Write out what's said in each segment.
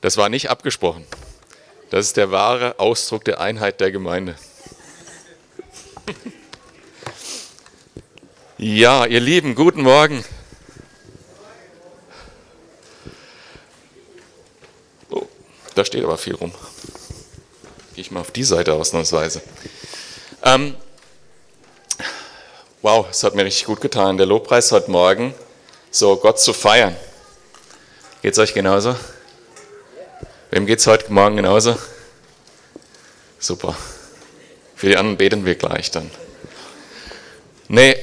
Das war nicht abgesprochen. Das ist der wahre Ausdruck der Einheit der Gemeinde. Ja, ihr Lieben, guten Morgen. Oh, da steht aber viel rum. Gehe ich mal auf die Seite ausnahmsweise. Ähm, wow, es hat mir richtig gut getan. Der Lobpreis heute Morgen, so Gott zu feiern. Geht es euch genauso? Wem geht es heute Morgen genauso? Super. Für die anderen beten wir gleich dann. Nee,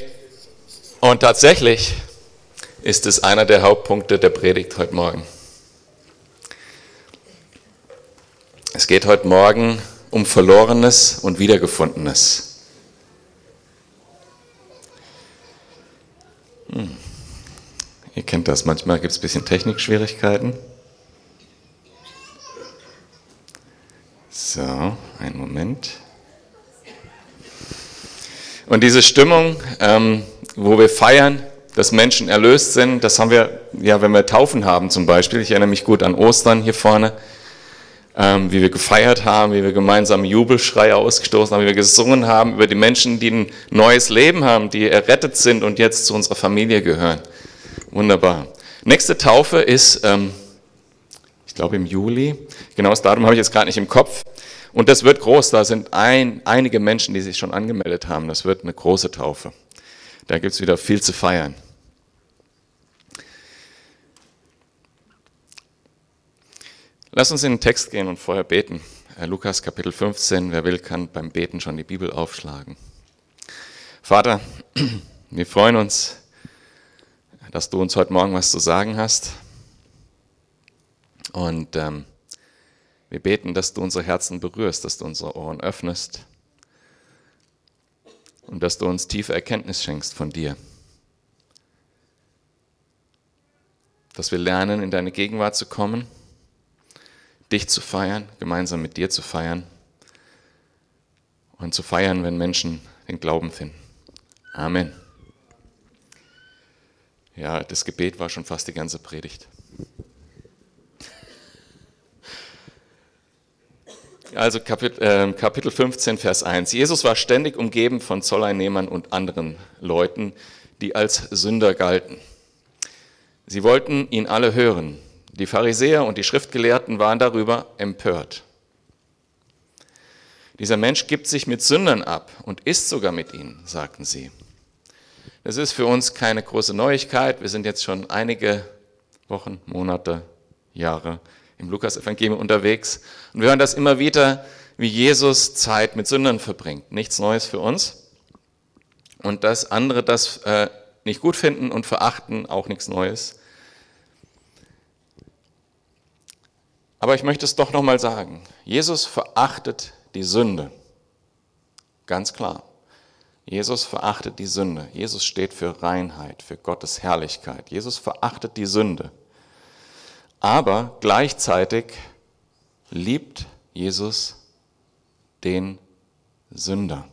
und tatsächlich ist es einer der Hauptpunkte der Predigt heute Morgen. Es geht heute Morgen um Verlorenes und Wiedergefundenes. Hm. Ihr kennt das, manchmal gibt es ein bisschen Technikschwierigkeiten. So, einen Moment. Und diese Stimmung, ähm, wo wir feiern, dass Menschen erlöst sind, das haben wir, ja, wenn wir Taufen haben zum Beispiel. Ich erinnere mich gut an Ostern hier vorne, ähm, wie wir gefeiert haben, wie wir gemeinsam Jubelschreie ausgestoßen haben, wie wir gesungen haben über die Menschen, die ein neues Leben haben, die errettet sind und jetzt zu unserer Familie gehören. Wunderbar. Nächste Taufe ist, ähm, ich glaube im Juli. Genau das Datum habe ich jetzt gerade nicht im Kopf. Und das wird groß. Da sind ein, einige Menschen, die sich schon angemeldet haben. Das wird eine große Taufe. Da gibt es wieder viel zu feiern. Lass uns in den Text gehen und vorher beten. Äh, Lukas Kapitel 15, wer will, kann beim Beten schon die Bibel aufschlagen. Vater, wir freuen uns, dass du uns heute Morgen was zu sagen hast. Und ähm, wir beten, dass du unsere Herzen berührst, dass du unsere Ohren öffnest und dass du uns tiefe Erkenntnis schenkst von dir. Dass wir lernen, in deine Gegenwart zu kommen, dich zu feiern, gemeinsam mit dir zu feiern und zu feiern, wenn Menschen den Glauben finden. Amen. Ja, das Gebet war schon fast die ganze Predigt. Also Kapitel, äh, Kapitel 15, Vers 1. Jesus war ständig umgeben von Zolleinnehmern und anderen Leuten, die als Sünder galten. Sie wollten ihn alle hören. Die Pharisäer und die Schriftgelehrten waren darüber empört. Dieser Mensch gibt sich mit Sündern ab und isst sogar mit ihnen, sagten sie. Das ist für uns keine große Neuigkeit. Wir sind jetzt schon einige Wochen, Monate, Jahre im Lukas-Evangelium unterwegs. Und wir hören das immer wieder, wie Jesus Zeit mit Sündern verbringt. Nichts Neues für uns. Und dass andere das äh, nicht gut finden und verachten, auch nichts Neues. Aber ich möchte es doch nochmal sagen. Jesus verachtet die Sünde. Ganz klar. Jesus verachtet die Sünde. Jesus steht für Reinheit, für Gottes Herrlichkeit. Jesus verachtet die Sünde. Aber gleichzeitig liebt Jesus den Sünder.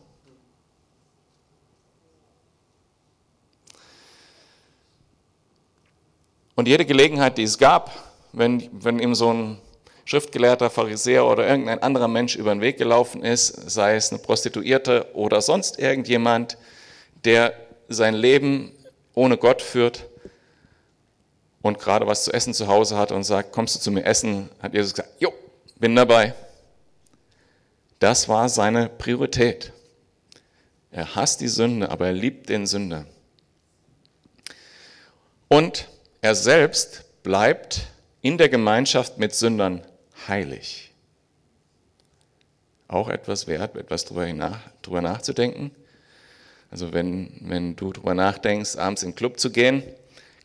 Und jede Gelegenheit, die es gab, wenn, wenn ihm so ein schriftgelehrter Pharisäer oder irgendein anderer Mensch über den Weg gelaufen ist, sei es eine Prostituierte oder sonst irgendjemand, der sein Leben ohne Gott führt, und gerade was zu essen zu Hause hat und sagt, kommst du zu mir essen, hat Jesus gesagt, jo, bin dabei. Das war seine Priorität. Er hasst die Sünde, aber er liebt den Sünder. Und er selbst bleibt in der Gemeinschaft mit Sündern heilig. Auch etwas wert, etwas drüber, nach, drüber nachzudenken. Also wenn, wenn du drüber nachdenkst, abends in den Club zu gehen,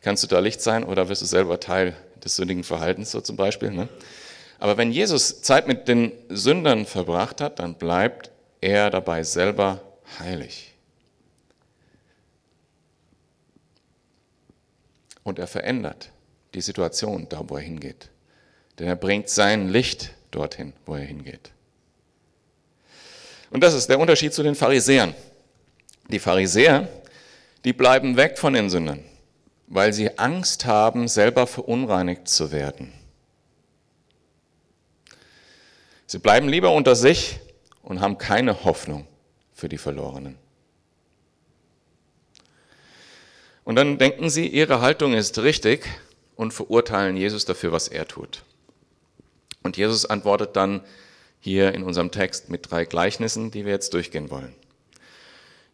Kannst du da Licht sein oder wirst du selber Teil des sündigen Verhaltens, so zum Beispiel? Ne? Aber wenn Jesus Zeit mit den Sündern verbracht hat, dann bleibt er dabei selber heilig. Und er verändert die Situation da, wo er hingeht. Denn er bringt sein Licht dorthin, wo er hingeht. Und das ist der Unterschied zu den Pharisäern. Die Pharisäer, die bleiben weg von den Sündern weil sie Angst haben, selber verunreinigt zu werden. Sie bleiben lieber unter sich und haben keine Hoffnung für die Verlorenen. Und dann denken sie, ihre Haltung ist richtig und verurteilen Jesus dafür, was er tut. Und Jesus antwortet dann hier in unserem Text mit drei Gleichnissen, die wir jetzt durchgehen wollen.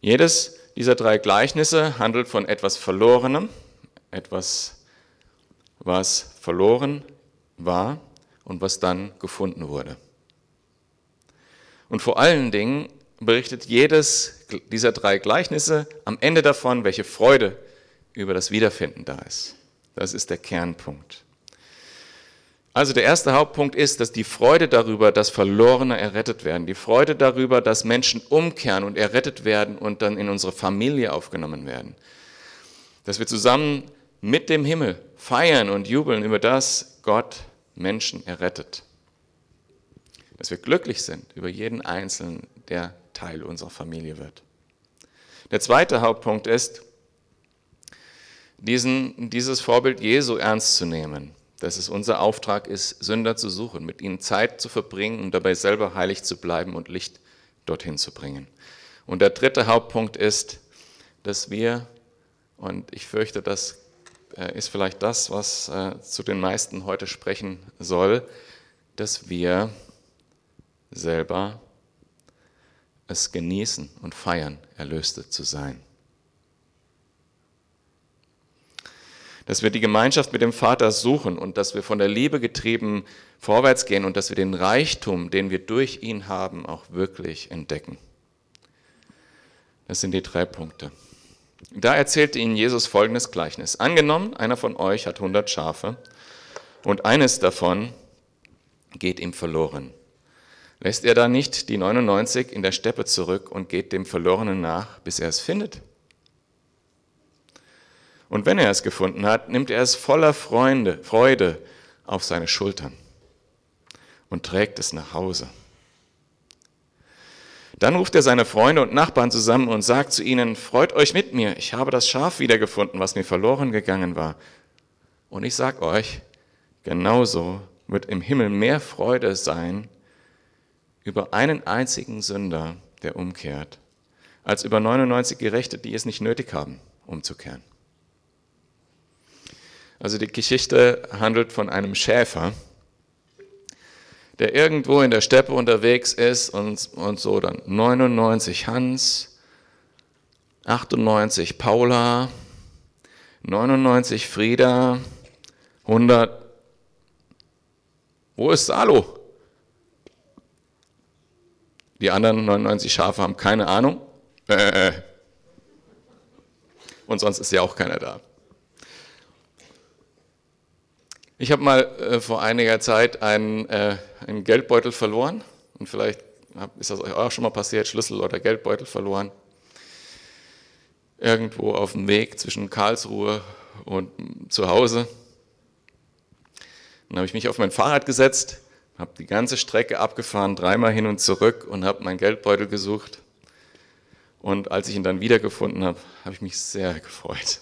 Jedes dieser drei Gleichnisse handelt von etwas Verlorenem, etwas, was verloren war und was dann gefunden wurde. Und vor allen Dingen berichtet jedes dieser drei Gleichnisse am Ende davon, welche Freude über das Wiederfinden da ist. Das ist der Kernpunkt. Also der erste Hauptpunkt ist, dass die Freude darüber, dass Verlorene errettet werden, die Freude darüber, dass Menschen umkehren und errettet werden und dann in unsere Familie aufgenommen werden, dass wir zusammen mit dem Himmel feiern und jubeln über das Gott Menschen errettet, dass wir glücklich sind über jeden Einzelnen, der Teil unserer Familie wird. Der zweite Hauptpunkt ist, diesen, dieses Vorbild Jesu ernst zu nehmen. Dass es unser Auftrag ist, Sünder zu suchen, mit ihnen Zeit zu verbringen und dabei selber heilig zu bleiben und Licht dorthin zu bringen. Und der dritte Hauptpunkt ist, dass wir, und ich fürchte, das ist vielleicht das, was äh, zu den meisten heute sprechen soll, dass wir selber es genießen und feiern, Erlöste zu sein. dass wir die Gemeinschaft mit dem Vater suchen und dass wir von der Liebe getrieben vorwärts gehen und dass wir den Reichtum, den wir durch ihn haben, auch wirklich entdecken. Das sind die drei Punkte. Da erzählte ihnen Jesus folgendes Gleichnis. Angenommen, einer von euch hat 100 Schafe und eines davon geht ihm verloren. Lässt er da nicht die 99 in der Steppe zurück und geht dem Verlorenen nach, bis er es findet? Und wenn er es gefunden hat, nimmt er es voller Freude auf seine Schultern und trägt es nach Hause. Dann ruft er seine Freunde und Nachbarn zusammen und sagt zu ihnen, freut euch mit mir, ich habe das Schaf wiedergefunden, was mir verloren gegangen war. Und ich sag euch, genauso wird im Himmel mehr Freude sein über einen einzigen Sünder, der umkehrt, als über 99 Gerechte, die es nicht nötig haben, umzukehren. Also die Geschichte handelt von einem Schäfer, der irgendwo in der Steppe unterwegs ist und, und so dann 99 Hans, 98 Paula, 99 Frieda, 100. Wo ist Salo? Die anderen 99 Schafe haben keine Ahnung. Äh, und sonst ist ja auch keiner da. Ich habe mal äh, vor einiger Zeit einen, äh, einen Geldbeutel verloren und vielleicht ist das euch auch schon mal passiert, Schlüssel oder Geldbeutel verloren. Irgendwo auf dem Weg zwischen Karlsruhe und zu Hause. Dann habe ich mich auf mein Fahrrad gesetzt, habe die ganze Strecke abgefahren, dreimal hin und zurück und habe meinen Geldbeutel gesucht. Und als ich ihn dann wiedergefunden habe, habe ich mich sehr gefreut.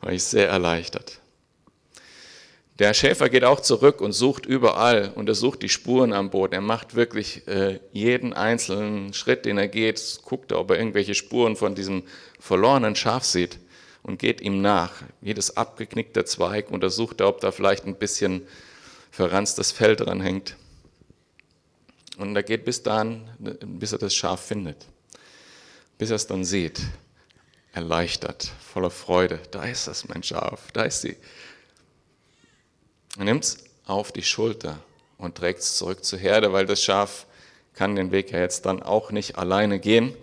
War ich sehr erleichtert. Der Schäfer geht auch zurück und sucht überall und er sucht die Spuren am Boot. Er macht wirklich äh, jeden einzelnen Schritt, den er geht, guckt, ob er irgendwelche Spuren von diesem verlorenen Schaf sieht und geht ihm nach. Jedes abgeknickte Zweig untersucht er, ob da vielleicht ein bisschen verranztes Fell dran hängt. Und er geht bis dahin, bis er das Schaf findet. Bis er es dann sieht. Erleichtert, voller Freude. Da ist das, mein Schaf. Da ist sie. Er nimmt es auf die Schulter und trägt es zurück zur Herde, weil das Schaf kann den Weg ja jetzt dann auch nicht alleine gehen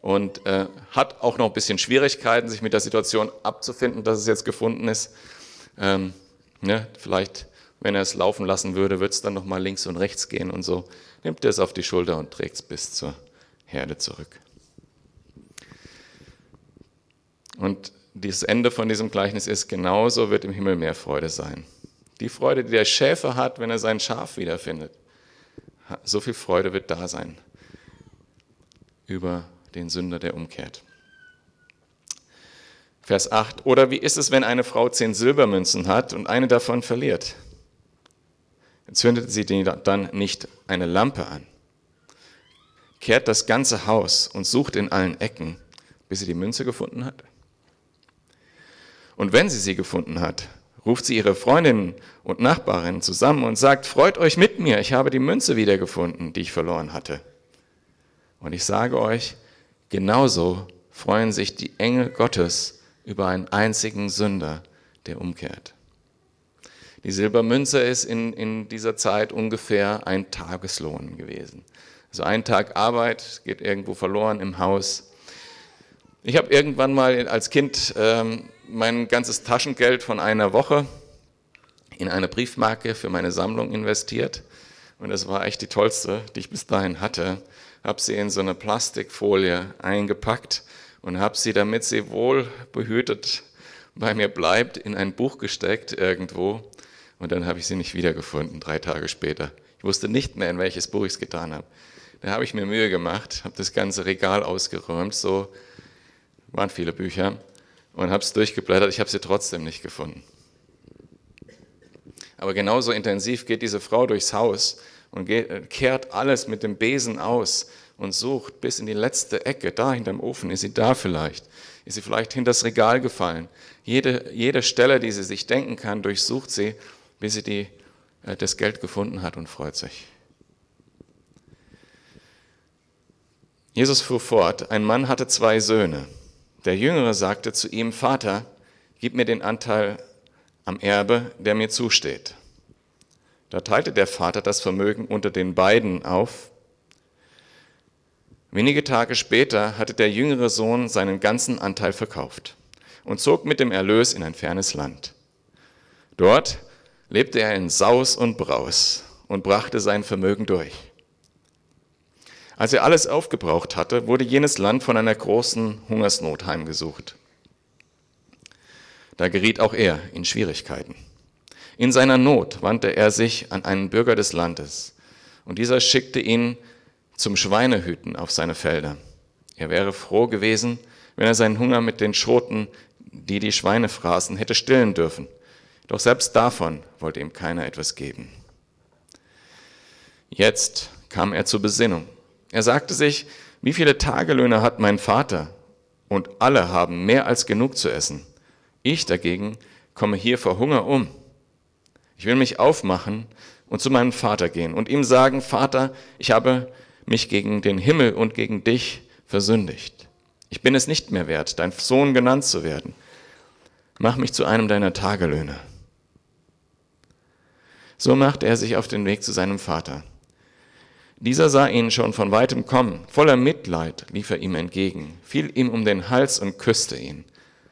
und äh, hat auch noch ein bisschen Schwierigkeiten, sich mit der Situation abzufinden, dass es jetzt gefunden ist. Ähm, ne, vielleicht, wenn er es laufen lassen würde, wird es dann noch mal links und rechts gehen und so. Nimmt er es auf die Schulter und trägt es bis zur Herde zurück. Und das Ende von diesem Gleichnis ist, genauso wird im Himmel mehr Freude sein. Die Freude, die der Schäfer hat, wenn er sein Schaf wiederfindet. So viel Freude wird da sein über den Sünder, der umkehrt. Vers 8. Oder wie ist es, wenn eine Frau zehn Silbermünzen hat und eine davon verliert? zündet sie dann nicht eine Lampe an, kehrt das ganze Haus und sucht in allen Ecken, bis sie die Münze gefunden hat? Und wenn sie sie gefunden hat, ruft sie ihre Freundinnen und Nachbarinnen zusammen und sagt, freut euch mit mir, ich habe die Münze wiedergefunden, die ich verloren hatte. Und ich sage euch, genauso freuen sich die Engel Gottes über einen einzigen Sünder, der umkehrt. Die Silbermünze ist in, in dieser Zeit ungefähr ein Tageslohn gewesen. Also ein Tag Arbeit geht irgendwo verloren im Haus. Ich habe irgendwann mal als Kind ähm, mein ganzes Taschengeld von einer Woche in eine Briefmarke für meine Sammlung investiert. Und das war echt die tollste, die ich bis dahin hatte. Habe sie in so eine Plastikfolie eingepackt und habe sie, damit sie wohl behütet bei mir bleibt, in ein Buch gesteckt irgendwo. Und dann habe ich sie nicht wiedergefunden, drei Tage später. Ich wusste nicht mehr, in welches Buch ich es getan habe. Da habe ich mir Mühe gemacht, habe das ganze Regal ausgeräumt, so waren viele Bücher, und habe es durchgeblättert. Ich habe sie trotzdem nicht gefunden. Aber genauso intensiv geht diese Frau durchs Haus und geht, äh, kehrt alles mit dem Besen aus und sucht bis in die letzte Ecke, da hinterm Ofen, ist sie da vielleicht? Ist sie vielleicht hinter das Regal gefallen? Jede, jede Stelle, die sie sich denken kann, durchsucht sie, bis sie die, äh, das Geld gefunden hat und freut sich. Jesus fuhr fort, ein Mann hatte zwei Söhne. Der Jüngere sagte zu ihm, Vater, gib mir den Anteil am Erbe, der mir zusteht. Da teilte der Vater das Vermögen unter den beiden auf. Wenige Tage später hatte der jüngere Sohn seinen ganzen Anteil verkauft und zog mit dem Erlös in ein fernes Land. Dort lebte er in Saus und Braus und brachte sein Vermögen durch. Als er alles aufgebraucht hatte, wurde jenes Land von einer großen Hungersnot heimgesucht. Da geriet auch er in Schwierigkeiten. In seiner Not wandte er sich an einen Bürger des Landes, und dieser schickte ihn zum Schweinehüten auf seine Felder. Er wäre froh gewesen, wenn er seinen Hunger mit den Schoten, die die Schweine fraßen, hätte stillen dürfen. Doch selbst davon wollte ihm keiner etwas geben. Jetzt kam er zur Besinnung. Er sagte sich, wie viele Tagelöhne hat mein Vater? Und alle haben mehr als genug zu essen. Ich dagegen komme hier vor Hunger um. Ich will mich aufmachen und zu meinem Vater gehen und ihm sagen, Vater, ich habe mich gegen den Himmel und gegen dich versündigt. Ich bin es nicht mehr wert, dein Sohn genannt zu werden. Mach mich zu einem deiner Tagelöhne. So machte er sich auf den Weg zu seinem Vater. Dieser sah ihn schon von weitem kommen. Voller Mitleid lief er ihm entgegen, fiel ihm um den Hals und küsste ihn.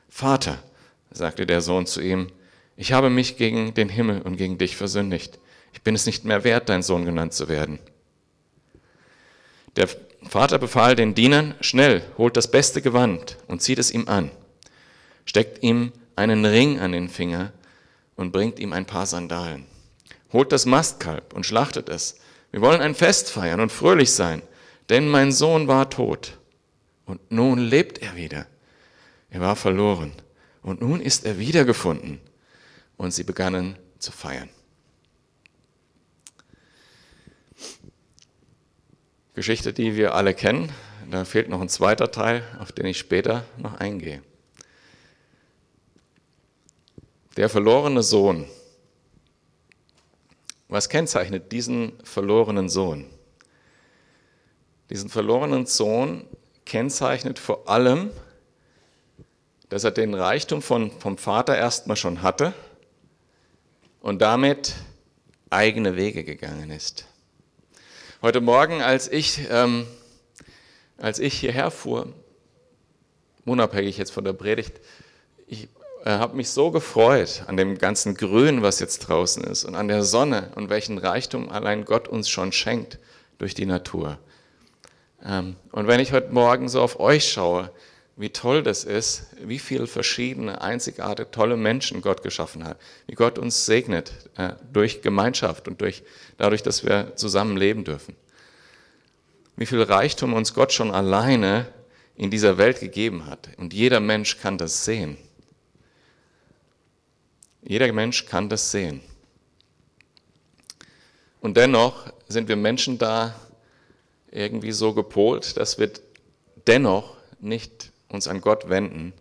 Vater, sagte der Sohn zu ihm, ich habe mich gegen den Himmel und gegen dich versündigt. Ich bin es nicht mehr wert, dein Sohn genannt zu werden. Der Vater befahl den Dienern, schnell, holt das beste Gewand und zieht es ihm an, steckt ihm einen Ring an den Finger und bringt ihm ein paar Sandalen. Holt das Mastkalb und schlachtet es. Wir wollen ein Fest feiern und fröhlich sein, denn mein Sohn war tot und nun lebt er wieder. Er war verloren und nun ist er wiedergefunden. Und sie begannen zu feiern. Geschichte, die wir alle kennen. Da fehlt noch ein zweiter Teil, auf den ich später noch eingehe. Der verlorene Sohn. Was kennzeichnet diesen verlorenen Sohn? Diesen verlorenen Sohn kennzeichnet vor allem, dass er den Reichtum von, vom Vater erstmal schon hatte und damit eigene Wege gegangen ist. Heute Morgen, als ich, ähm, als ich hierher fuhr, unabhängig jetzt von der Predigt, ich äh, habe mich so gefreut an dem ganzen Grün, was jetzt draußen ist und an der Sonne und welchen Reichtum allein Gott uns schon schenkt durch die Natur. Ähm, und wenn ich heute Morgen so auf euch schaue, wie toll das ist, wie viele verschiedene, einzigartige, tolle Menschen Gott geschaffen hat, wie Gott uns segnet äh, durch Gemeinschaft und durch, dadurch, dass wir zusammen leben dürfen. Wie viel Reichtum uns Gott schon alleine in dieser Welt gegeben hat. Und jeder Mensch kann das sehen. Jeder Mensch kann das sehen. Und dennoch sind wir Menschen da irgendwie so gepolt, dass wir dennoch nicht uns an Gott wenden,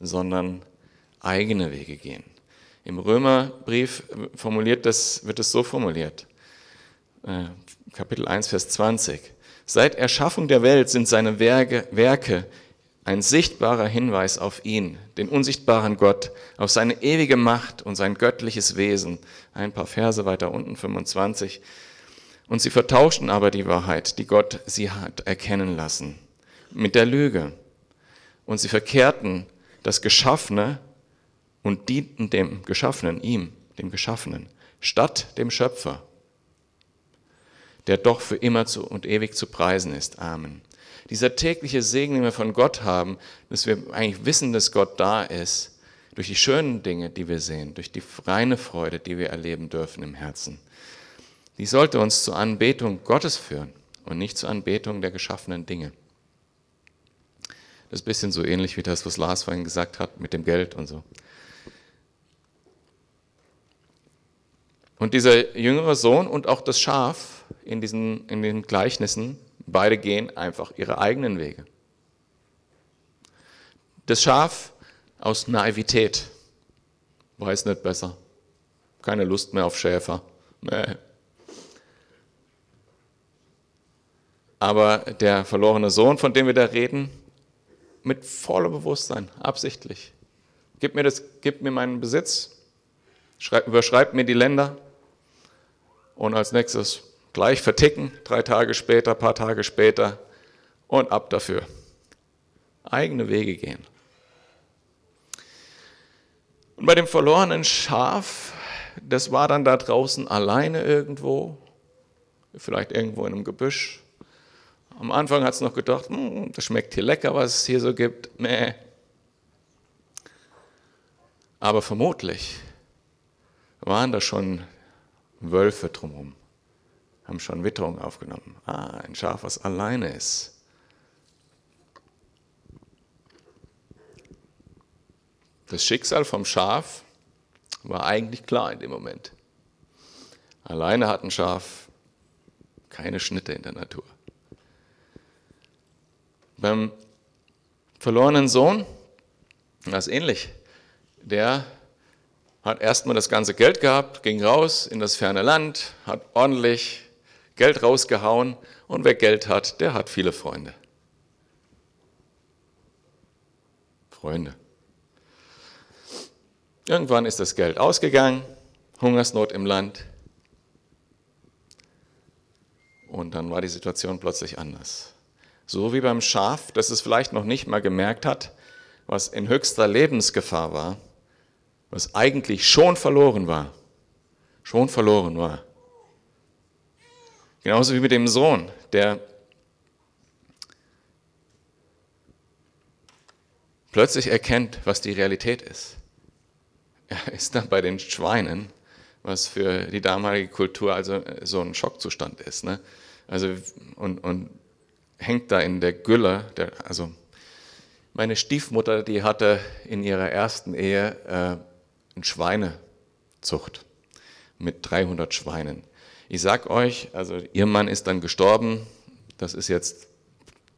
sondern eigene Wege gehen. Im Römerbrief formuliert das, wird es so formuliert. Äh, Kapitel 1, Vers 20. Seit Erschaffung der Welt sind seine Werke, Werke ein sichtbarer Hinweis auf ihn, den unsichtbaren Gott, auf seine ewige Macht und sein göttliches Wesen. Ein paar Verse weiter unten, 25. Und sie vertauschten aber die Wahrheit, die Gott sie hat erkennen lassen, mit der Lüge. Und sie verkehrten das Geschaffene und dienten dem Geschaffenen, ihm, dem Geschaffenen, statt dem Schöpfer, der doch für immer zu und ewig zu preisen ist. Amen. Dieser tägliche Segen, den wir von Gott haben, dass wir eigentlich wissen, dass Gott da ist, durch die schönen Dinge, die wir sehen, durch die reine Freude, die wir erleben dürfen im Herzen. Die sollte uns zur Anbetung Gottes führen und nicht zur Anbetung der geschaffenen Dinge. Das ist ein bisschen so ähnlich wie das, was Lars vorhin gesagt hat mit dem Geld und so. Und dieser jüngere Sohn und auch das Schaf in diesen, in den Gleichnissen, beide gehen einfach ihre eigenen Wege. Das Schaf aus Naivität weiß nicht besser. Keine Lust mehr auf Schäfer. Nee. Aber der verlorene Sohn, von dem wir da reden, mit vollem Bewusstsein, absichtlich. Gib mir, das, gib mir meinen Besitz, schreib, überschreib mir die Länder, und als nächstes gleich verticken, drei Tage später, paar Tage später und ab dafür. Eigene Wege gehen. Und bei dem verlorenen Schaf, das war dann da draußen alleine irgendwo, vielleicht irgendwo in einem Gebüsch. Am Anfang hat es noch gedacht, hm, das schmeckt hier lecker, was es hier so gibt. Mäh. Aber vermutlich waren da schon Wölfe drumherum, haben schon Witterung aufgenommen. Ah, ein Schaf, was alleine ist. Das Schicksal vom Schaf war eigentlich klar in dem Moment. Alleine hat ein Schaf keine Schnitte in der Natur. Beim verlorenen Sohn war es ähnlich. Der hat erstmal das ganze Geld gehabt, ging raus in das ferne Land, hat ordentlich Geld rausgehauen und wer Geld hat, der hat viele Freunde. Freunde. Irgendwann ist das Geld ausgegangen, Hungersnot im Land und dann war die Situation plötzlich anders. So wie beim Schaf, das es vielleicht noch nicht mal gemerkt hat, was in höchster Lebensgefahr war was eigentlich schon verloren war. Schon verloren war. Genauso wie mit dem Sohn, der plötzlich erkennt, was die Realität ist. Er ist dann bei den Schweinen, was für die damalige Kultur also so ein Schockzustand ist. Ne? Also, und, und hängt da in der Gülle, der, also meine Stiefmutter, die hatte in ihrer ersten Ehe äh, eine Schweinezucht mit 300 Schweinen. Ich sag euch, also ihr Mann ist dann gestorben, das ist jetzt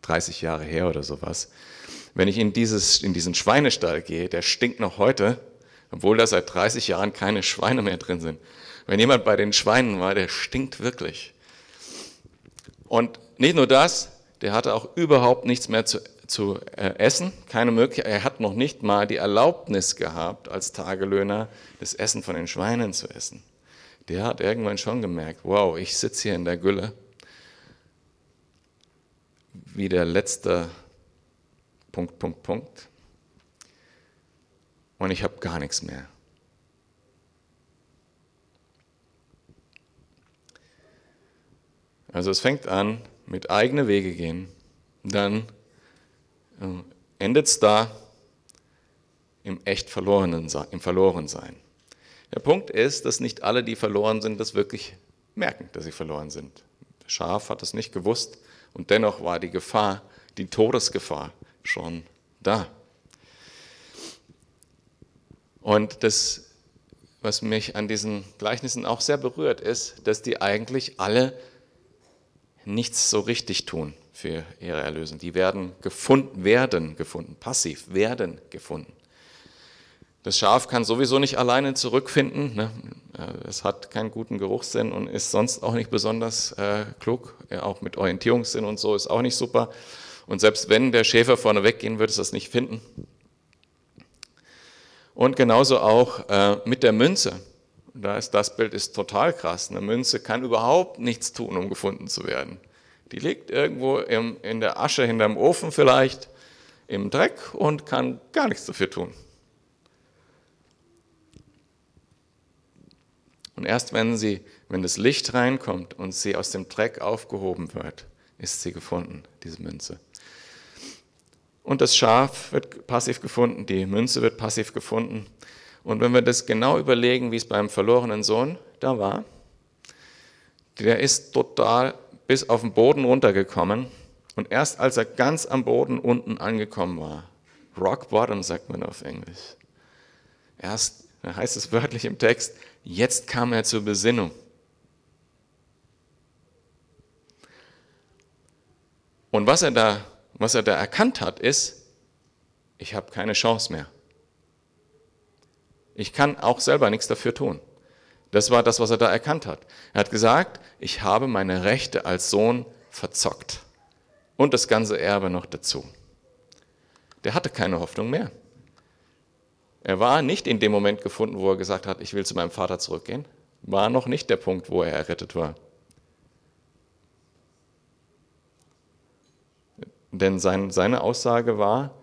30 Jahre her oder sowas. Wenn ich in, dieses, in diesen Schweinestall gehe, der stinkt noch heute, obwohl da seit 30 Jahren keine Schweine mehr drin sind. Wenn jemand bei den Schweinen war, der stinkt wirklich. Und nicht nur das, der hatte auch überhaupt nichts mehr zu zu äh, essen, keine Möglichkeit. Er hat noch nicht mal die Erlaubnis gehabt, als Tagelöhner das Essen von den Schweinen zu essen. Der hat irgendwann schon gemerkt, wow, ich sitze hier in der Gülle wie der letzte Punkt, Punkt, Punkt. Und ich habe gar nichts mehr. Also es fängt an mit eigene Wege gehen, dann äh, endet es da im echt verlorenen, im Verlorensein. Der Punkt ist, dass nicht alle, die verloren sind, das wirklich merken, dass sie verloren sind. Das Schaf hat es nicht gewusst und dennoch war die Gefahr, die Todesgefahr schon da. Und das was mich an diesen Gleichnissen auch sehr berührt, ist, dass die eigentlich alle nichts so richtig tun für ihre Erlösung. Die werden gefunden, werden gefunden, passiv, werden gefunden. Das Schaf kann sowieso nicht alleine zurückfinden. Ne? Es hat keinen guten Geruchssinn und ist sonst auch nicht besonders äh, klug. Ja, auch mit Orientierungssinn und so ist auch nicht super. Und selbst wenn der Schäfer vorne weggehen würde, es das nicht finden. Und genauso auch äh, mit der Münze. Da ist, das Bild ist total krass. Eine Münze kann überhaupt nichts tun, um gefunden zu werden. Die liegt irgendwo im, in der Asche hinterm Ofen vielleicht, im Dreck und kann gar nichts dafür tun. Und erst wenn sie, wenn das Licht reinkommt und sie aus dem Dreck aufgehoben wird, ist sie gefunden, diese Münze. Und das Schaf wird passiv gefunden, die Münze wird passiv gefunden. Und wenn wir das genau überlegen, wie es beim verlorenen Sohn da war, der ist total bis auf den Boden runtergekommen. Und erst als er ganz am Boden unten angekommen war, Rock Bottom sagt man auf Englisch, erst da heißt es wörtlich im Text, jetzt kam er zur Besinnung. Und was er da, was er da erkannt hat, ist, ich habe keine Chance mehr. Ich kann auch selber nichts dafür tun. Das war das, was er da erkannt hat. Er hat gesagt, ich habe meine Rechte als Sohn verzockt. Und das ganze Erbe noch dazu. Der hatte keine Hoffnung mehr. Er war nicht in dem Moment gefunden, wo er gesagt hat, ich will zu meinem Vater zurückgehen. War noch nicht der Punkt, wo er errettet war. Denn sein, seine Aussage war,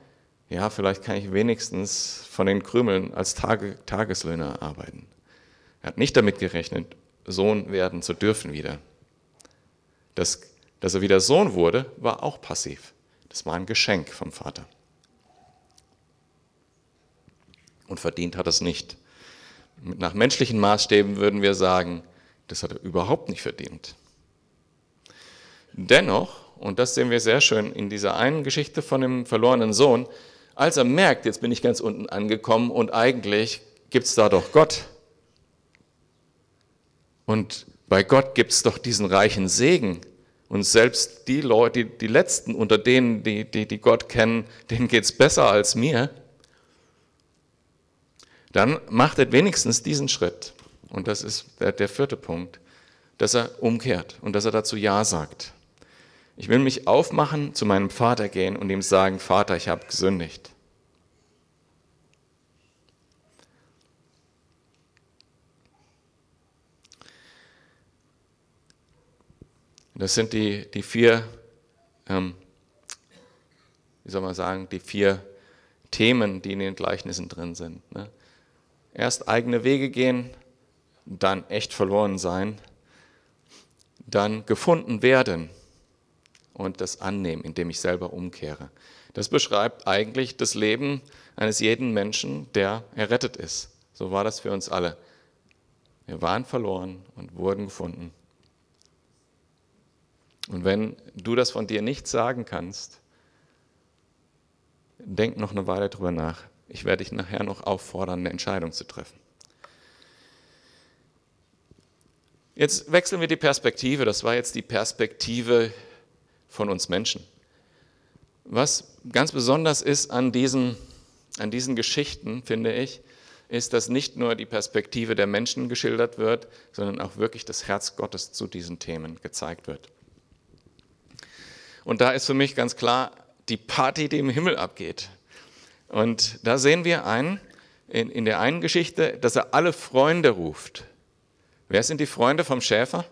ja, vielleicht kann ich wenigstens von den Krümeln als Tage, Tageslöhner arbeiten. Er hat nicht damit gerechnet, Sohn werden zu dürfen wieder. Das, dass er wieder Sohn wurde, war auch passiv. Das war ein Geschenk vom Vater. Und verdient hat es nicht. Nach menschlichen Maßstäben würden wir sagen, das hat er überhaupt nicht verdient. Dennoch, und das sehen wir sehr schön in dieser einen Geschichte von dem verlorenen Sohn, als er merkt, jetzt bin ich ganz unten angekommen und eigentlich gibt es da doch Gott. Und bei Gott gibt es doch diesen reichen Segen. Und selbst die Leute, die, die Letzten unter denen, die, die, die Gott kennen, denen geht es besser als mir dann macht er wenigstens diesen Schritt. Und das ist der, der vierte Punkt, dass er umkehrt und dass er dazu Ja sagt. Ich will mich aufmachen, zu meinem Vater gehen und ihm sagen, Vater, ich habe gesündigt. Das sind die, die vier, ähm, wie soll man sagen, die vier Themen, die in den Gleichnissen drin sind. Ne? Erst eigene Wege gehen, dann echt verloren sein, dann gefunden werden und das annehmen, indem ich selber umkehre. Das beschreibt eigentlich das Leben eines jeden Menschen, der errettet ist. So war das für uns alle. Wir waren verloren und wurden gefunden. Und wenn du das von dir nicht sagen kannst, denk noch eine Weile drüber nach. Ich werde dich nachher noch auffordern, eine Entscheidung zu treffen. Jetzt wechseln wir die Perspektive. Das war jetzt die Perspektive von uns Menschen. Was ganz besonders ist an diesen, an diesen Geschichten, finde ich, ist, dass nicht nur die Perspektive der Menschen geschildert wird, sondern auch wirklich das Herz Gottes zu diesen Themen gezeigt wird. Und da ist für mich ganz klar die Party, die im Himmel abgeht. Und da sehen wir einen, in, in der einen Geschichte, dass er alle Freunde ruft. Wer sind die Freunde vom Schäfer?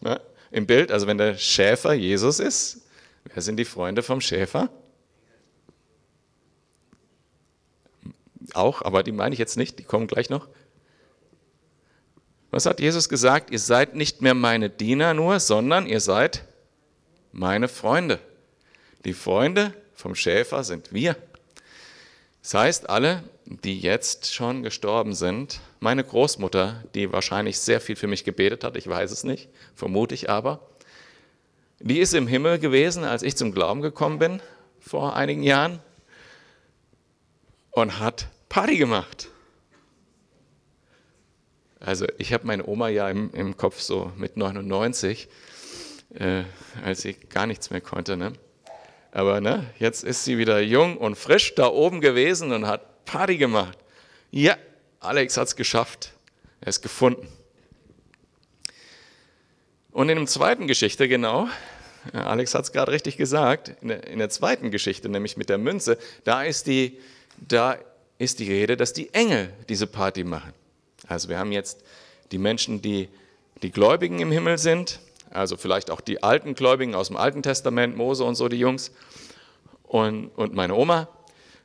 Ja, Im Bild, also wenn der Schäfer Jesus ist, wer sind die Freunde vom Schäfer? Auch, aber die meine ich jetzt nicht, die kommen gleich noch. Was hat Jesus gesagt? Ihr seid nicht mehr meine Diener nur, sondern ihr seid meine Freunde. Die Freunde vom Schäfer sind wir. Das heißt, alle, die jetzt schon gestorben sind, meine Großmutter, die wahrscheinlich sehr viel für mich gebetet hat, ich weiß es nicht, vermute ich aber, die ist im Himmel gewesen, als ich zum Glauben gekommen bin, vor einigen Jahren. und hat Party gemacht. Also ich habe meine Oma ja im, im Kopf so mit 99, äh, als sie gar nichts mehr konnte. Ne? Aber ne, jetzt ist sie wieder jung und frisch da oben gewesen und hat Party gemacht. Ja, Alex hat es geschafft. Er ist gefunden. Und in der zweiten Geschichte, genau, Alex hat es gerade richtig gesagt, in der, in der, zweiten Geschichte, nämlich mit der Münze, da ist, die, da ist die Rede, dass die Engel diese Party machen. Also wir haben jetzt die Menschen, die die Gläubigen im Himmel sind, also vielleicht auch die alten Gläubigen aus dem Alten Testament, Mose und so die Jungs und, und meine Oma.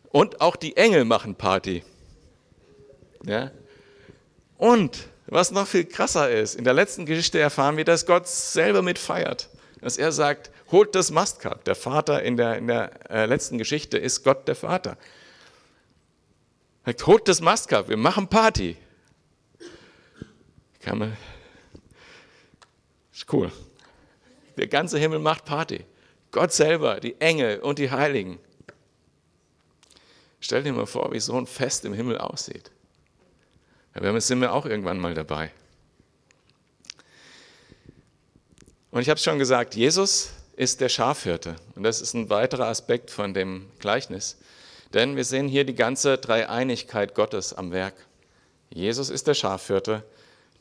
Und auch die Engel machen Party. Ja? Und was noch viel krasser ist, in der letzten Geschichte erfahren wir, dass Gott selber mitfeiert. Dass er sagt, holt das Mastkalb. Der Vater in der, in der äh, letzten Geschichte ist Gott der Vater. Er sagt, holt das Mastkalb, wir machen Party. Kann man, ist cool. Der ganze Himmel macht Party. Gott selber, die Engel und die Heiligen. Stell dir mal vor, wie so ein Fest im Himmel aussieht. Da sind wir auch irgendwann mal dabei. Und ich habe es schon gesagt, Jesus ist der Schafhirte. Und das ist ein weiterer Aspekt von dem Gleichnis. Denn wir sehen hier die ganze Dreieinigkeit Gottes am Werk. Jesus ist der Schafhirte.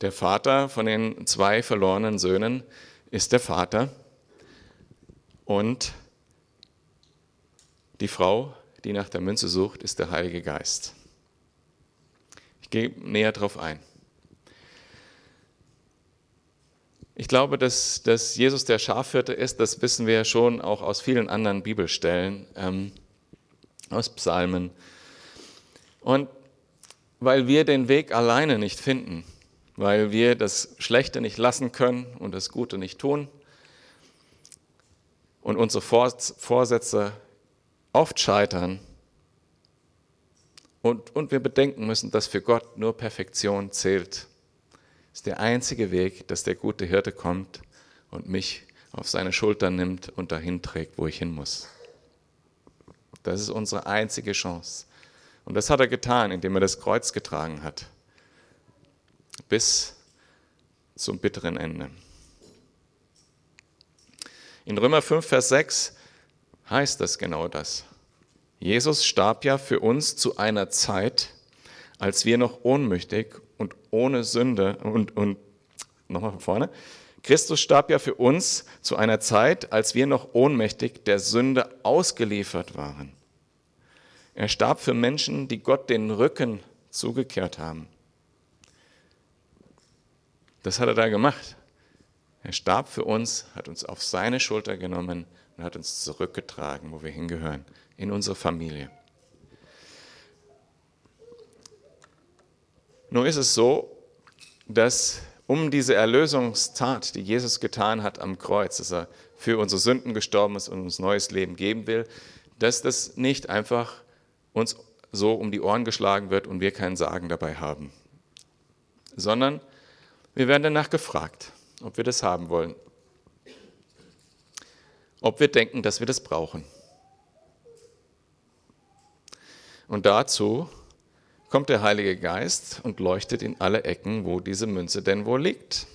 Der Vater von den zwei verlorenen Söhnen ist der Vater. Und die Frau, die nach der Münze sucht, ist der Heilige Geist. Ich gehe näher darauf ein. Ich glaube, dass, dass Jesus der Schafhirte ist, das wissen wir ja schon auch aus vielen anderen Bibelstellen, ähm, aus Psalmen. Und weil wir den Weg alleine nicht finden, weil wir das Schlechte nicht lassen können und das Gute nicht tun und unsere Vorsätze oft scheitern, und, und wir bedenken müssen, dass für Gott nur Perfektion zählt. Das ist der einzige Weg, dass der gute Hirte kommt und mich auf seine Schultern nimmt und dahin trägt, wo ich hin muss. Das ist unsere einzige Chance. Und das hat er getan, indem er das Kreuz getragen hat. Bis zum bitteren Ende. In Römer 5, Vers 6 heißt das genau das. Jesus starb ja für uns zu einer Zeit, als wir noch ohnmächtig und ohne Sünde und, und nochmal von vorne. Christus starb ja für uns zu einer Zeit, als wir noch ohnmächtig der Sünde ausgeliefert waren. Er starb für Menschen, die Gott den Rücken zugekehrt haben. Das hat er da gemacht. Er starb für uns, hat uns auf seine Schulter genommen und hat uns zurückgetragen, wo wir hingehören, in unsere Familie. Nur ist es so, dass um diese Erlösungstat, die Jesus getan hat am Kreuz, dass er für unsere Sünden gestorben ist und uns neues Leben geben will, dass das nicht einfach uns so um die Ohren geschlagen wird und wir keinen Sagen dabei haben, sondern wir werden danach gefragt, ob wir das haben wollen, ob wir denken, dass wir das brauchen. Und dazu kommt der Heilige Geist und leuchtet in alle Ecken, wo diese Münze denn wohl liegt.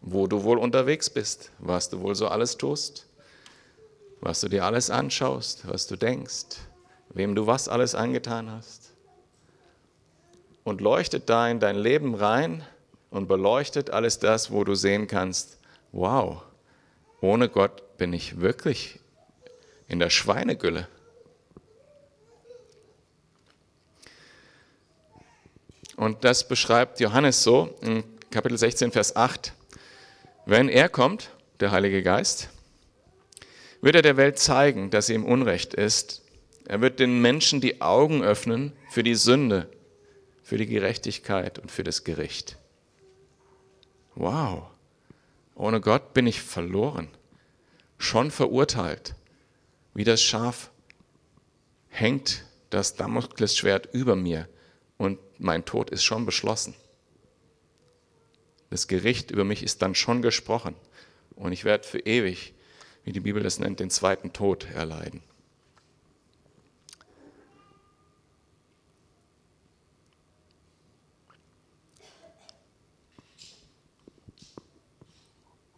Wo du wohl unterwegs bist, was du wohl so alles tust, was du dir alles anschaust, was du denkst, wem du was alles angetan hast. Und leuchtet da in dein Leben rein und beleuchtet alles das, wo du sehen kannst, wow, ohne Gott bin ich wirklich in der Schweinegülle. Und das beschreibt Johannes so in Kapitel 16, Vers 8. Wenn er kommt, der Heilige Geist, wird er der Welt zeigen, dass sie im Unrecht ist. Er wird den Menschen die Augen öffnen für die Sünde, für die Gerechtigkeit und für das Gericht. Wow, ohne Gott bin ich verloren, schon verurteilt. Wie das Schaf hängt das Damoklesschwert über mir und mein Tod ist schon beschlossen. Das Gericht über mich ist dann schon gesprochen und ich werde für ewig, wie die Bibel das nennt, den zweiten Tod erleiden.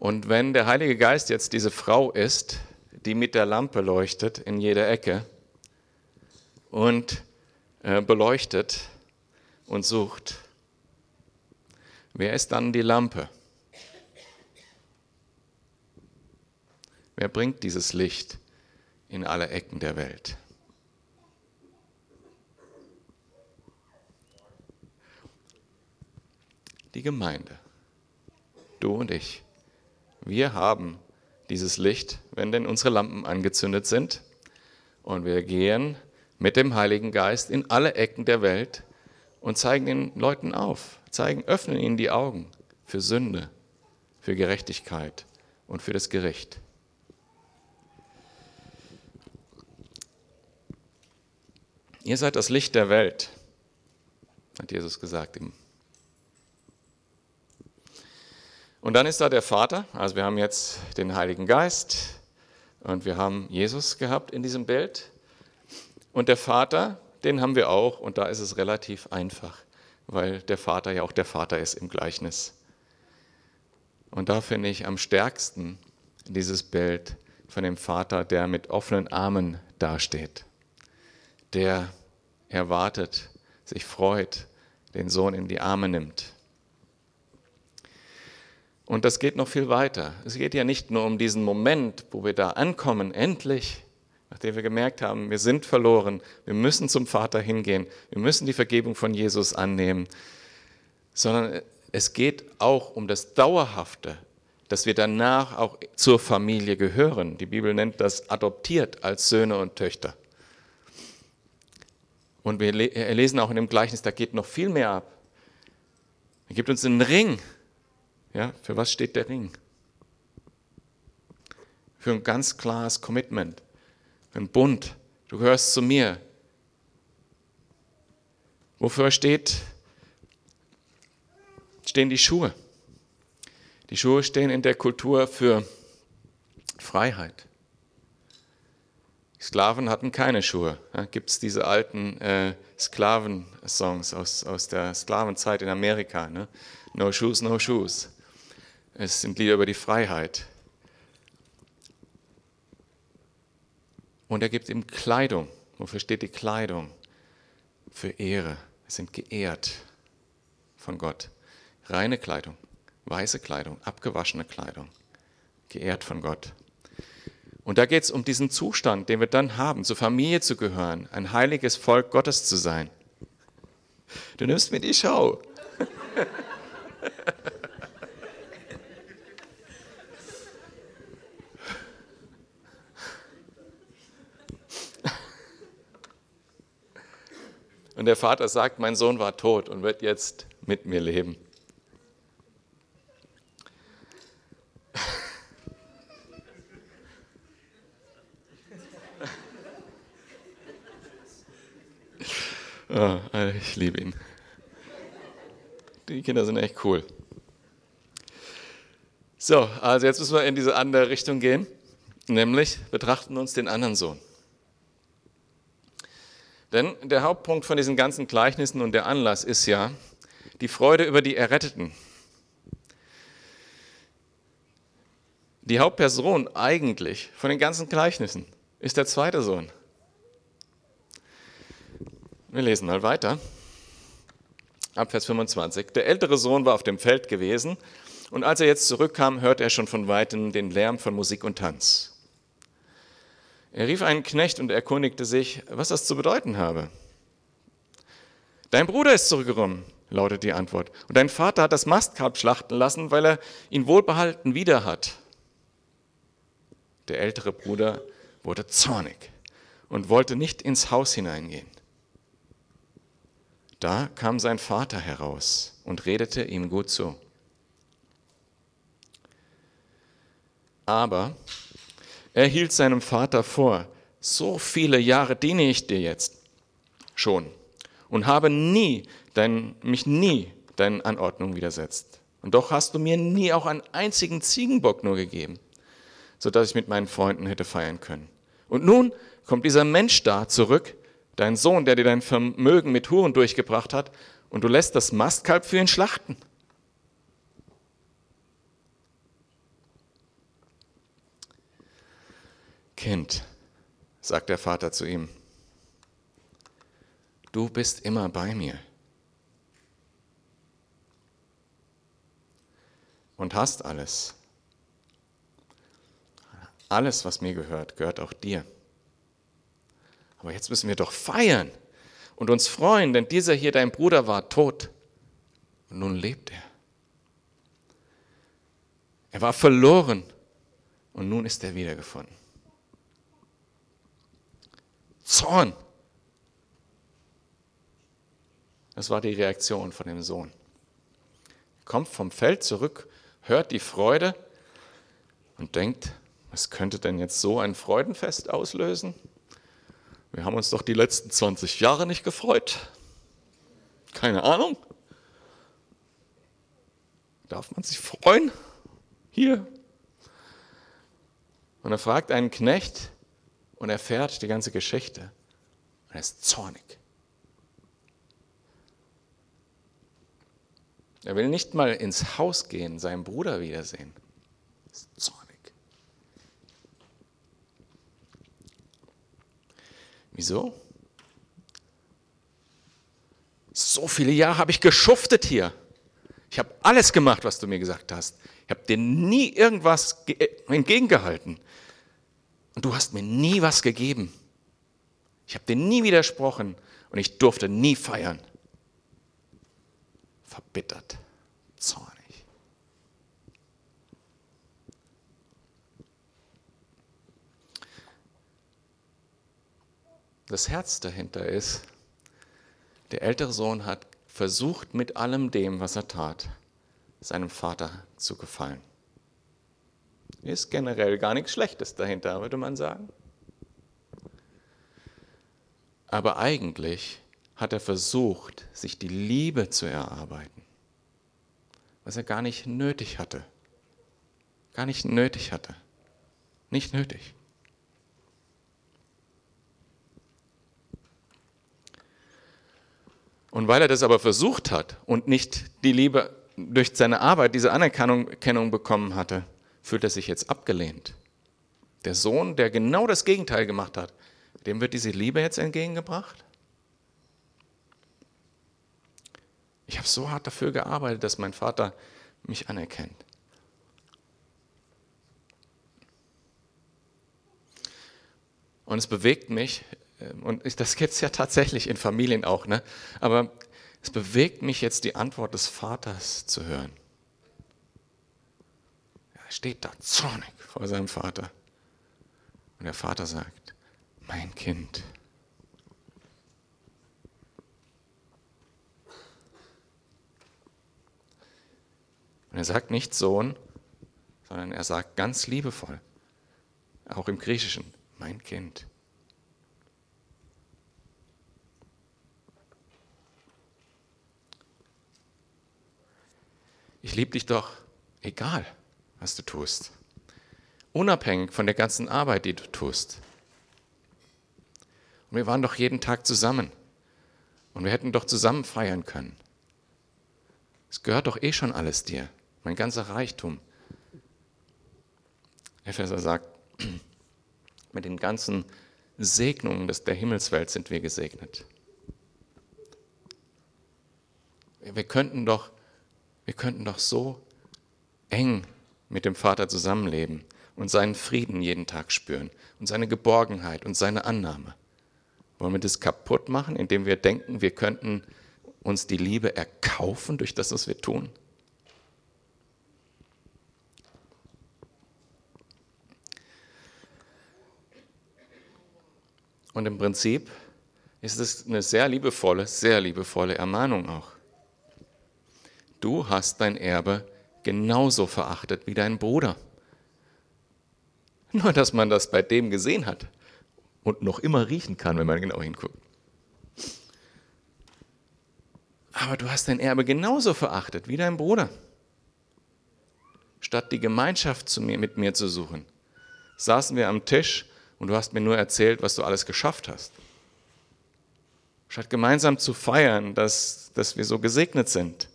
Und wenn der Heilige Geist jetzt diese Frau ist, die mit der Lampe leuchtet in jeder Ecke und äh, beleuchtet und sucht, wer ist dann die Lampe? Wer bringt dieses Licht in alle Ecken der Welt? Die Gemeinde. Du und ich. Wir haben dieses Licht, wenn denn unsere Lampen angezündet sind. Und wir gehen mit dem Heiligen Geist in alle Ecken der Welt und zeigen den Leuten auf, zeigen, öffnen ihnen die Augen für Sünde, für Gerechtigkeit und für das Gericht. Ihr seid das Licht der Welt, hat Jesus gesagt. Und dann ist da der Vater, also wir haben jetzt den Heiligen Geist und wir haben Jesus gehabt in diesem Bild. Und der Vater, den haben wir auch und da ist es relativ einfach, weil der Vater ja auch der Vater ist im Gleichnis. Und da finde ich am stärksten dieses Bild von dem Vater, der mit offenen Armen dasteht der erwartet, sich freut, den Sohn in die Arme nimmt. Und das geht noch viel weiter. Es geht ja nicht nur um diesen Moment, wo wir da ankommen, endlich, nachdem wir gemerkt haben, wir sind verloren, wir müssen zum Vater hingehen, wir müssen die Vergebung von Jesus annehmen, sondern es geht auch um das Dauerhafte, dass wir danach auch zur Familie gehören. Die Bibel nennt das adoptiert als Söhne und Töchter. Und wir lesen auch in dem Gleichnis, da geht noch viel mehr ab. Er gibt uns einen Ring. Ja, für was steht der Ring? Für ein ganz klares Commitment, einen Bund. Du gehörst zu mir. Wofür steht, stehen die Schuhe? Die Schuhe stehen in der Kultur für Freiheit. Sklaven hatten keine Schuhe. Ja, Gibt es diese alten äh, Sklavensongs aus, aus der Sklavenzeit in Amerika? Ne? No shoes, no shoes. Es sind Lieder über die Freiheit. Und er gibt ihm Kleidung. Wofür steht die Kleidung? Für Ehre. Wir sind geehrt von Gott. Reine Kleidung, weiße Kleidung, abgewaschene Kleidung. Geehrt von Gott. Und da geht es um diesen Zustand, den wir dann haben, zur Familie zu gehören, ein heiliges Volk Gottes zu sein. Du nimmst mir die Schau. Der Vater sagt, mein Sohn war tot und wird jetzt mit mir leben. Oh, ich liebe ihn. Die Kinder sind echt cool. So, also jetzt müssen wir in diese andere Richtung gehen, nämlich betrachten uns den anderen Sohn. Denn der Hauptpunkt von diesen ganzen Gleichnissen und der Anlass ist ja die Freude über die Erretteten. Die Hauptperson eigentlich von den ganzen Gleichnissen ist der zweite Sohn. Wir lesen mal weiter. Ab Vers 25. Der ältere Sohn war auf dem Feld gewesen und als er jetzt zurückkam, hörte er schon von weitem den Lärm von Musik und Tanz. Er rief einen Knecht und erkundigte sich, was das zu bedeuten habe. Dein Bruder ist zurückgekommen, lautet die Antwort. Und dein Vater hat das Mastkalb schlachten lassen, weil er ihn wohlbehalten wieder hat. Der ältere Bruder wurde zornig und wollte nicht ins Haus hineingehen. Da kam sein Vater heraus und redete ihm gut zu. Aber er hielt seinem Vater vor, so viele Jahre diene ich dir jetzt schon und habe nie dein, mich nie deinen Anordnungen widersetzt. Und doch hast du mir nie auch einen einzigen Ziegenbock nur gegeben, sodass ich mit meinen Freunden hätte feiern können. Und nun kommt dieser Mensch da zurück, dein Sohn, der dir dein Vermögen mit Huren durchgebracht hat, und du lässt das Mastkalb für ihn schlachten. Kind, sagt der Vater zu ihm, du bist immer bei mir. Und hast alles. Alles, was mir gehört, gehört auch dir. Aber jetzt müssen wir doch feiern und uns freuen, denn dieser hier, dein Bruder, war tot. Und nun lebt er. Er war verloren und nun ist er wiedergefunden. Zorn. Das war die Reaktion von dem Sohn. Er kommt vom Feld zurück, hört die Freude und denkt, was könnte denn jetzt so ein Freudenfest auslösen? Wir haben uns doch die letzten 20 Jahre nicht gefreut. Keine Ahnung. Darf man sich freuen? Hier. Und er fragt einen Knecht und erfährt die ganze Geschichte. Und er ist zornig. Er will nicht mal ins Haus gehen, seinen Bruder wiedersehen. Er ist zornig. Wieso? So viele Jahre habe ich geschuftet hier. Ich habe alles gemacht, was du mir gesagt hast. Ich habe dir nie irgendwas äh, entgegengehalten. Und du hast mir nie was gegeben. Ich habe dir nie widersprochen und ich durfte nie feiern. Verbittert, zornig. Das Herz dahinter ist, der ältere Sohn hat versucht mit allem dem, was er tat, seinem Vater zu gefallen. Ist generell gar nichts Schlechtes dahinter, würde man sagen. Aber eigentlich hat er versucht, sich die Liebe zu erarbeiten, was er gar nicht nötig hatte. Gar nicht nötig hatte. Nicht nötig. Und weil er das aber versucht hat und nicht die Liebe durch seine Arbeit, diese Anerkennung bekommen hatte, fühlt er sich jetzt abgelehnt. Der Sohn, der genau das Gegenteil gemacht hat, dem wird diese Liebe jetzt entgegengebracht? Ich habe so hart dafür gearbeitet, dass mein Vater mich anerkennt. Und es bewegt mich, ähm, und das gibt es ja tatsächlich in Familien auch, ne? aber es bewegt mich jetzt die Antwort des Vaters zu hören. Er steht da zornig vor seinem Vater. Und der Vater sagt, mein Kind. Und er sagt nicht Sohn, sondern er sagt ganz liebevoll, auch im Griechischen, mein Kind. ich liebe dich doch, egal was du tust. Unabhängig von der ganzen Arbeit, die du tust. Und wir waren doch jeden Tag zusammen. Und wir hätten doch zusammen feiern können. Es gehört doch eh schon alles dir, mein ganzer Reichtum. Epheser sagt, mit den ganzen Segnungen der Himmelswelt sind wir gesegnet. Wir könnten doch wir könnten doch so eng mit dem Vater zusammenleben und seinen Frieden jeden Tag spüren und seine Geborgenheit und seine Annahme. Wollen wir das kaputt machen, indem wir denken, wir könnten uns die Liebe erkaufen durch das, was wir tun? Und im Prinzip ist es eine sehr liebevolle, sehr liebevolle Ermahnung auch du hast dein Erbe genauso verachtet wie dein Bruder. Nur, dass man das bei dem gesehen hat und noch immer riechen kann, wenn man genau hinguckt. Aber du hast dein Erbe genauso verachtet wie dein Bruder. Statt die Gemeinschaft mir, mit mir zu suchen, saßen wir am Tisch und du hast mir nur erzählt, was du alles geschafft hast. Statt gemeinsam zu feiern, dass, dass wir so gesegnet sind,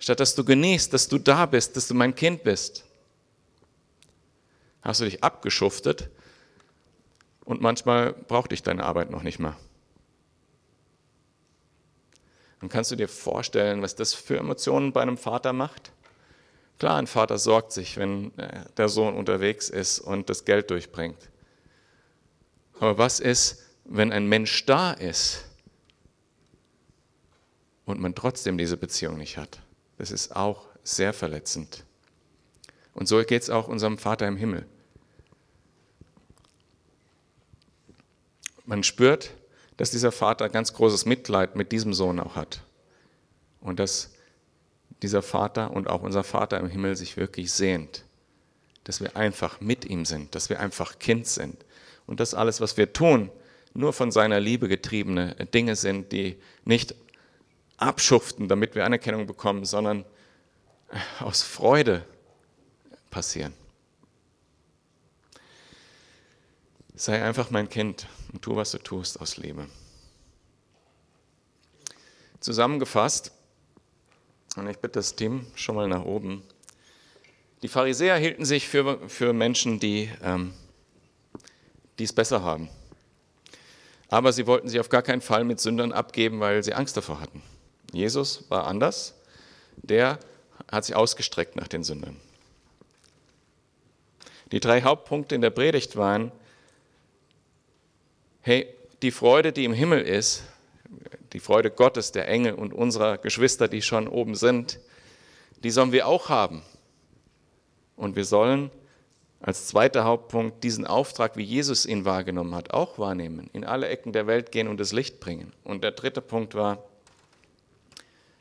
Statt dass du genießt, dass du da bist, dass du mein Kind bist, hast du dich abgeschuftet Und manchmal braucht dich deine Arbeit noch nicht mal. Und kannst du dir vorstellen, was das für Emotionen bei einem Vater macht? Klar, ein Vater sorgt sich, wenn äh, der Sohn unterwegs ist und das Geld durchbringt. Aber was ist, wenn ein Mensch da ist und man trotzdem diese Beziehung nicht hat? Das ist auch sehr verletzend. Und so geht es auch unserem Vater im Himmel. Man spürt, dass dieser Vater ganz großes Mitleid mit diesem Sohn auch hat. Und dass dieser Vater und auch unser Vater im Himmel sich wirklich sehnt. Dass wir einfach mit ihm sind, dass wir einfach Kind sind. Und dass alles, was wir tun, nur von seiner Liebe getriebene Dinge sind, die nicht abschuften, damit wir Anerkennung bekommen, sondern aus Freude passieren. Sei einfach mein Kind und tu, was du tust aus Liebe. Zusammengefasst, und ich bitte das Team schon mal nach oben. Die Pharisäer hielten sich für, für Menschen, die ähm, es besser haben. Aber sie wollten sich auf gar keinen Fall mit Sündern abgeben, weil sie Angst davor hatten. Jesus war anders. Der hat sich ausgestreckt nach den Sündern. Die drei Hauptpunkte in der Predigt waren, hey, die Freude, die im Himmel ist, die Freude Gottes, der Engel und unserer Geschwister, die schon oben sind, die sollen wir auch haben. Und wir sollen als zweiter Hauptpunkt diesen Auftrag, wie Jesus ihn wahrgenommen hat, auch wahrnehmen, in alle Ecken der Welt gehen und das Licht bringen. Und der dritte Punkt war,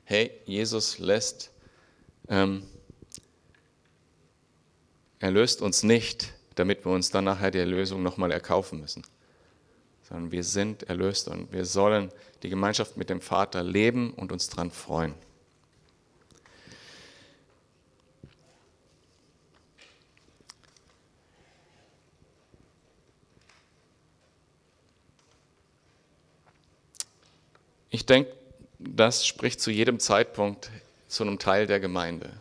hey, Jesus lässt, ähm, er löst uns nicht, damit wir uns dann nachher die Erlösung nochmal erkaufen müssen sondern wir sind erlöst und wir sollen die Gemeinschaft mit dem Vater leben und uns daran freuen. Ich denke, das spricht zu jedem Zeitpunkt zu einem Teil der Gemeinde.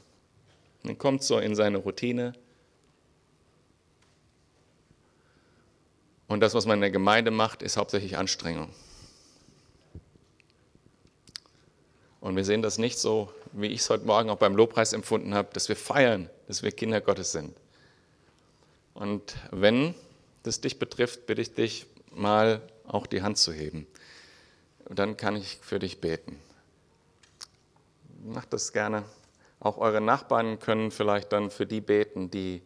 Man kommt so in seine Routine, Und das, was man in der Gemeinde macht, ist hauptsächlich Anstrengung. Und wir sehen das nicht so, wie ich es heute Morgen auch beim Lobpreis empfunden habe, dass wir feiern, dass wir Kinder Gottes sind. Und wenn das dich betrifft, bitte ich dich mal auch die Hand zu heben. Und dann kann ich für dich beten. Macht das gerne. Auch eure Nachbarn können vielleicht dann für die beten, die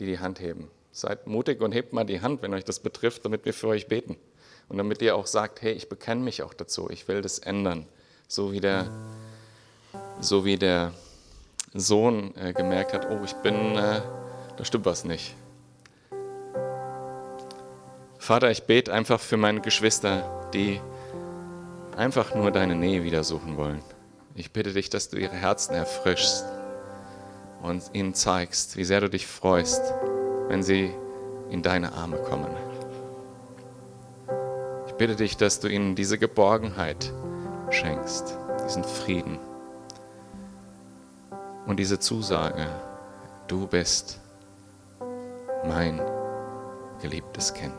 die, die Hand heben. Seid mutig und hebt mal die Hand, wenn euch das betrifft, damit wir für euch beten. Und damit ihr auch sagt, hey, ich bekenne mich auch dazu, ich will das ändern. So wie der, so wie der Sohn äh, gemerkt hat, oh, ich bin, äh, da stimmt was nicht. Vater, ich bete einfach für meine Geschwister, die einfach nur deine Nähe wieder suchen wollen. Ich bitte dich, dass du ihre Herzen erfrischst und ihnen zeigst, wie sehr du dich freust, wenn sie in deine Arme kommen. Ich bitte dich, dass du ihnen diese Geborgenheit schenkst, diesen Frieden und diese Zusage, du bist mein geliebtes Kind.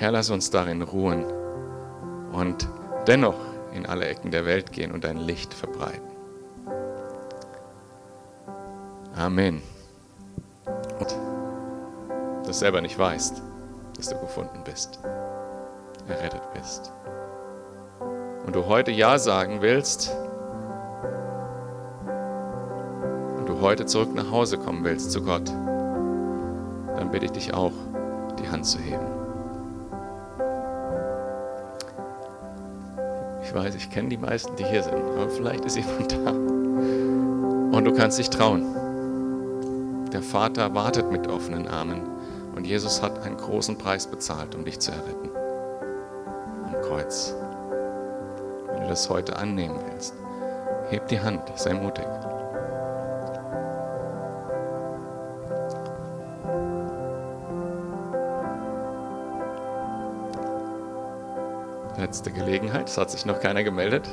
Herr, lass uns darin ruhen und dennoch in alle Ecken der Welt gehen und dein Licht verbreiten. Amen. Und du selber nicht weißt, dass du gefunden bist, errettet bist. Und du heute Ja sagen willst und du heute zurück nach Hause kommen willst zu Gott, dann bitte ich dich auch, die Hand zu heben. Ich weiß, ich kenne die meisten, die hier sind, aber vielleicht ist jemand da. Und du kannst dich trauen. Der Vater wartet mit offenen Armen und Jesus hat einen großen Preis bezahlt, um dich zu erretten. Am Kreuz. Wenn du das heute annehmen willst, heb die Hand, sei mutig. Letzte Gelegenheit, es hat sich noch keiner gemeldet.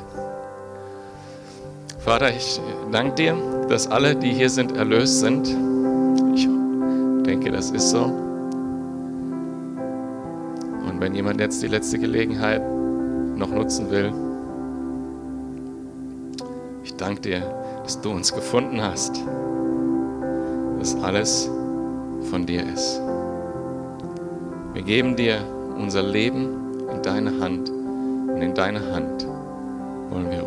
Vater, ich danke dir, dass alle, die hier sind, erlöst sind denke, das ist so. Und wenn jemand jetzt die letzte Gelegenheit noch nutzen will, ich danke dir, dass du uns gefunden hast, dass alles von dir ist. Wir geben dir unser Leben in deine Hand und in deine Hand wollen wir.